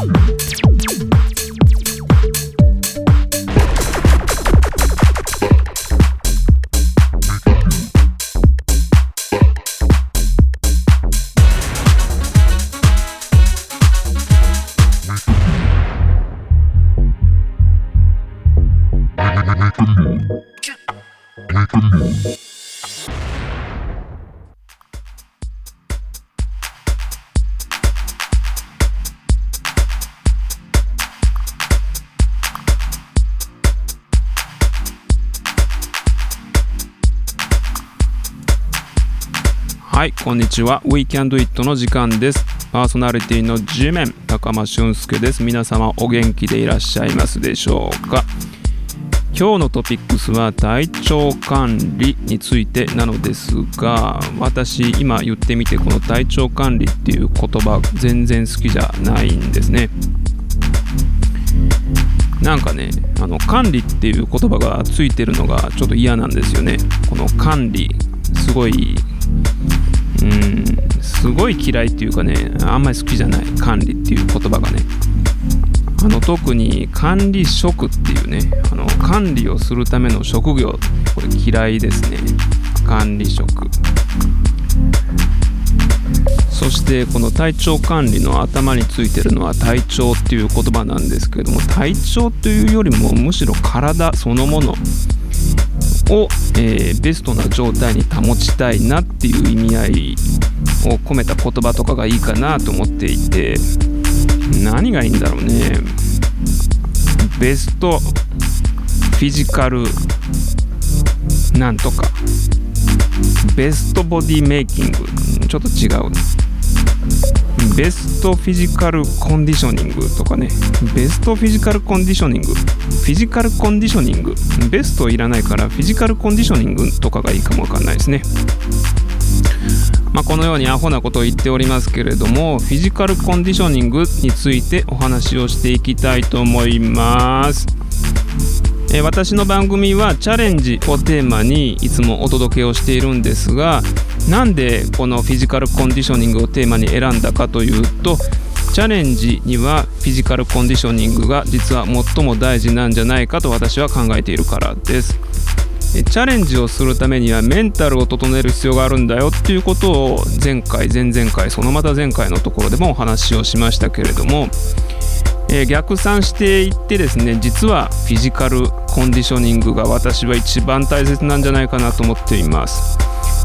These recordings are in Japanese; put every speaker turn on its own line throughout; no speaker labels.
Make a move. Make a move. はいこんにちは。We Can Do It の時間です。パーソナリティの G メン高間俊介です。皆様お元気でいらっしゃいますでしょうか？今日のトピックスは体調管理についてなのですが私今言ってみてこの体調管理っていう言葉全然好きじゃないんですね。なんかねあの管理っていう言葉がついてるのがちょっと嫌なんですよね。この管理すごいうんすごい嫌いっていうかねあんまり好きじゃない管理っていう言葉がね。あの特に管理職っていうねあの管理をするための職業これ嫌いですね。管理職。そしてこの体調管理の頭についてるのは体調っていう言葉なんですけれども体調というよりもむしろ体そのもの。を、えー、ベストな状態に保ちたいなっていう意味合いを込めた言葉とかがいいかなと思っていて何がいいんだろうね。ベストフィジカルなんとか。ベストボディメイキング。ちょっと違うベストフィジカルコンディショニングとかね。ベストフィジカルコンディショニング。フィジカルコンディショニング。ベストいらないからフィジカルコンディショニングとかがいいかもわかんないですね。まあ、このようにアホなことを言っておりますけれどもフィジカルコンディショニングについてお話をしていきたいと思います。え私の番組はチャレンジをテーマにいつもお届けをしているんですがなんでこのフィジカルコンディショニングをテーマに選んだかというとチャレンジにはフィジカルコンディショニングが実は最も大事なんじゃないかと私は考えているからです。チャレンジをするためにはメンタルを整える必要があるんだよっていうことを前回前々回そのまた前回のところでもお話をしましたけれども、えー、逆算していってですね実はフィジカルコンディショニングが私は一番大切なんじゃないかなと思っています。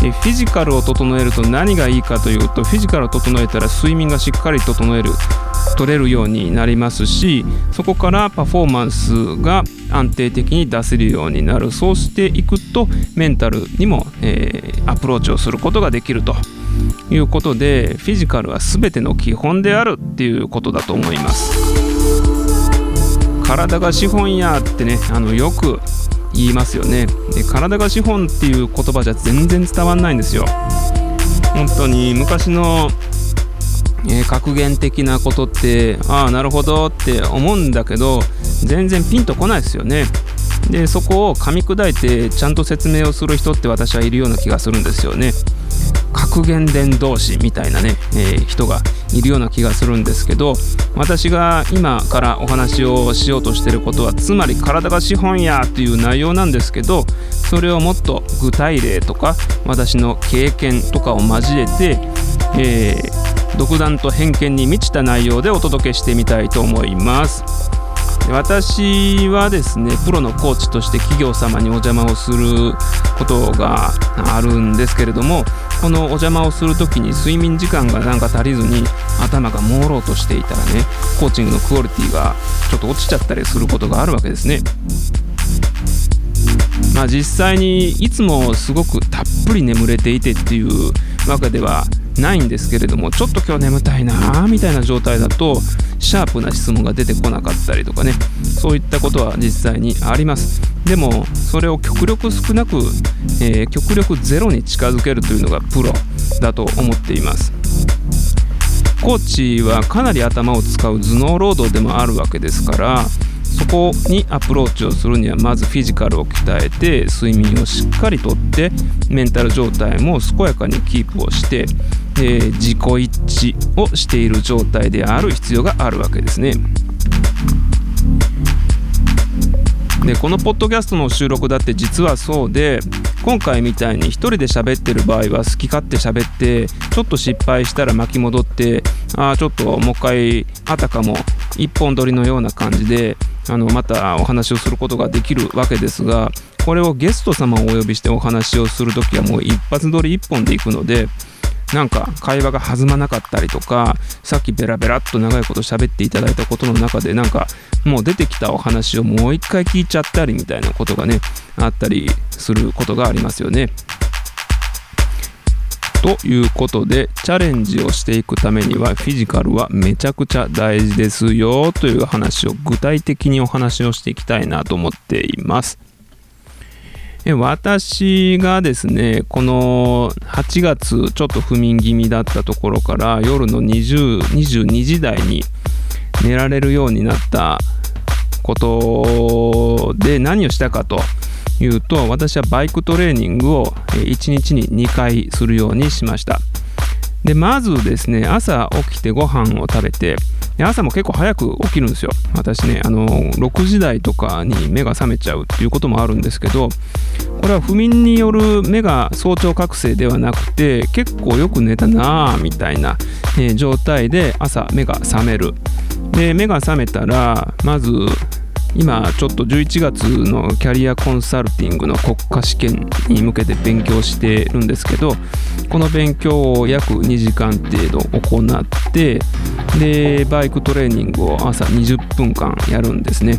フィジカルを整えると何がいいかというとフィジカルを整えたら睡眠がしっかり整える取れるようになりますしそこからパフォーマンスが安定的に出せるようになる。そうしていくとメンタルにも、えー、アプローチをすることができるということでフィジカルは全ての基本であるっていうことだと思います。体が資本やってねあのよく言いますよね。で体が資本っていう言葉じゃ全然伝わんないんですよ。本当に昔の、えー、格言的なことってああなるほどって思うんだけど全然ピンとこないですよね。でそこを噛み砕いてちゃんと説明をする人って私はいるような気がするんですよね。格言伝同士みたいなね、えー、人がいるような気がするんですけど私が今からお話をしようとしてることはつまり体が資本やっていう内容なんですけどそれをもっと具体例とか私の経験とかを交えて、えー、独断と偏見に満ちた内容でお届けしてみたいと思います。私はですねプロのコーチとして企業様にお邪魔をすることがあるんですけれどもこのお邪魔をする時に睡眠時間がなんか足りずに頭が朦朧としていたらねコーチングのクオリティがちょっと落ちちゃったりすることがあるわけですね。まあ実際にいつもすごくたっぷり眠れていてっていうわけではないんですけれどもちょっと今日眠たいなみたいな状態だとシャープな質問が出てこなかったりとかねそういったことは実際にあります。でもそれを極力少なく、えー、極力ゼロに近づけるというのがプロだと思っています。コーチはかなり頭を使う頭脳労働でもあるわけですからそこにアプローチをするにはまずフィジカルを鍛えて睡眠をしっかりとってメンタル状態も健やかにキープをして、えー、自己一致をしている状態である必要があるわけですね。でこのポッドキャストの収録だって実はそうで今回みたいに1人で喋ってる場合は好き勝手喋ってちょっと失敗したら巻き戻ってああちょっともう一回あたかも一本取りのような感じであのまたお話をすることができるわけですがこれをゲスト様をお呼びしてお話をする時はもう一発撮り一本でいくのでなんか会話が弾まなかったりとかさっきベラベラっと長いこと喋っていただいたことの中でなんかもう出てきたお話をもう一回聞いちゃったりみたいなことがねあったりすることがありますよね。ということでチャレンジをしていくためにはフィジカルはめちゃくちゃ大事ですよという話を具体的にお話をしていきたいなと思っています。私がですねこの8月ちょっと不眠気味だったところから夜の20 22時台に寝られるようになったことで何をしたかというと私はバイクトレーニングを1日に2回するようにしました。でまずですね朝起きてご飯を食べて朝も結構早く起きるんですよ。私ねあの6時台とかに目が覚めちゃうっていうこともあるんですけどこれは不眠による目が早朝覚醒ではなくて結構よく寝たなぁみたいな、えー、状態で朝目が覚める。で目が覚めたらまず今ちょっと11月のキャリアコンサルティングの国家試験に向けて勉強してるんですけどこの勉強を約2時間程度行ってでバイクトレーニングを朝20分間やるんですね。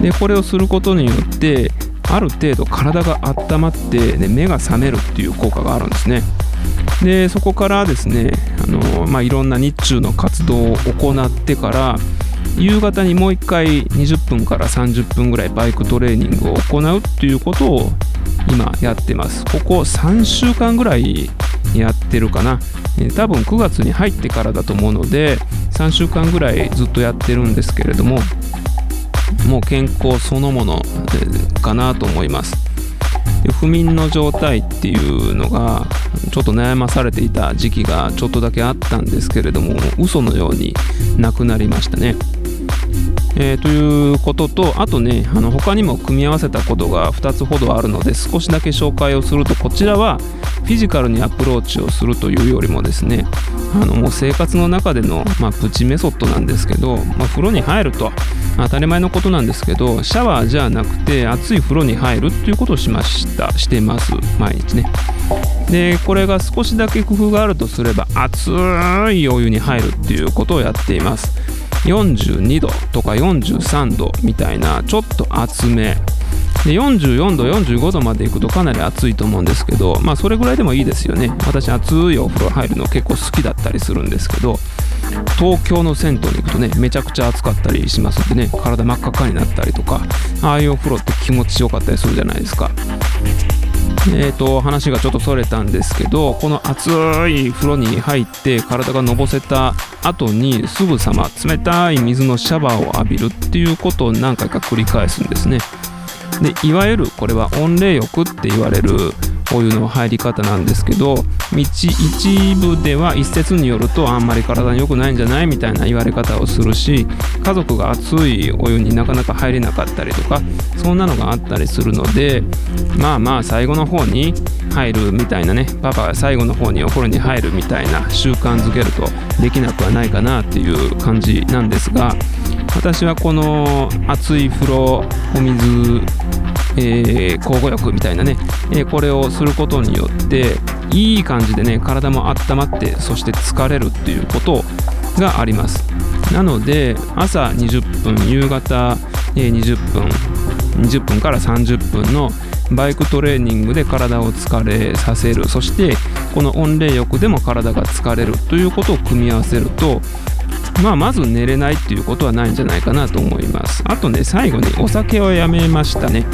でこれをすることによってある程度体が温まって、ね、目が覚めるっていう効果があるんですね。でそこからですねあの、まあ、いろんな日中の活動を行ってから夕方にもう1回20分から30分ぐらいバイクトレーニングを行うっていうことを今やってます。ここ3週間ぐらいやってるかな。多分9月に入ってからだと思うので3週間ぐらいずっとやってるんですけれどももう健康そのものかなと思います。不眠の状態っていうのがちょっと悩まされていた時期がちょっとだけあったんですけれども嘘のようになくなりましたね。えー、ということとあとねあの他にも組み合わせたことが2つほどあるので少しだけ紹介をするとこちらはフィジカルにアプローチをするというよりもですねあのもう生活の中での、まあ、プチメソッドなんですけど、まあ、風呂に入ると当たり前のことなんですけどシャワーじゃなくて熱い風呂に入るっていうことをしましたしてます毎日ね。でこれが少しだけ工夫があるとすれば熱いお湯に入るっていうことをやっています。42度とか43度みたいなちょっと厚め。で44度45度まで行くとかなり暑いと思うんですけどまあそれぐらいでもいいですよね。私熱いお風呂入るの結構好きだったりするんですけど東京の銭湯に行くとねめちゃくちゃ暑かったりしますんでね体真っ赤っかになったりとかああいうお風呂って気持ちよかったりするじゃないですか。えーと、話がちょっとそれたんですけどこの熱い風呂に入って体がのぼせた後にすぐさま冷たい水のシャワーを浴びるっていうことを何回か繰り返すんですね。でいわゆるこれは温冷浴って言われるお湯の入り方なんですけど一部では一説によるとあんまり体に良くないんじゃないみたいな言われ方をするし家族が熱いお湯になかなか入れなかったりとかそんなのがあったりするのでまあまあ最後の方に入るみたいなねパパが最後の方にお風呂に入るみたいな習慣づけるとできなくはないかなっていう感じなんですが私はこの熱い風呂お水えー、交互浴みたいなね、えー、これをすることによっていい感じでね体も温まってそして疲れるっていうことがありますなので朝20分夕方、20分20分から30分のバイクトレーニングで体を疲れさせるそしてこの温冷浴でも体が疲れるということを組み合わせるとまあ、まず寝れないっていうことはないんじゃないかなと思います。あとね最後にお酒をやめましたね。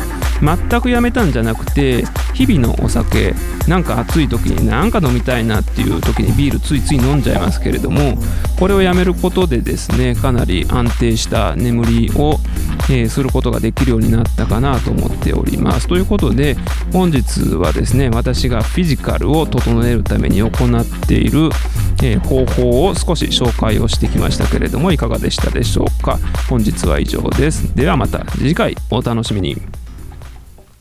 全くやめたんじゃなくて日々のお酒なんか暑い時になんか飲みたいなっていう時にビールついつい飲んじゃいますけれどもこれをやめることでですねかなり安定した眠りを、えー、することができるようになったかなと思っております。ということで本日はですね私がフィジカルを整えるために行っている、えー、方法を少し紹介をしてきましたけれどもいかがでしたでしょうか？本日は以上です。ではまた次回お楽しみに。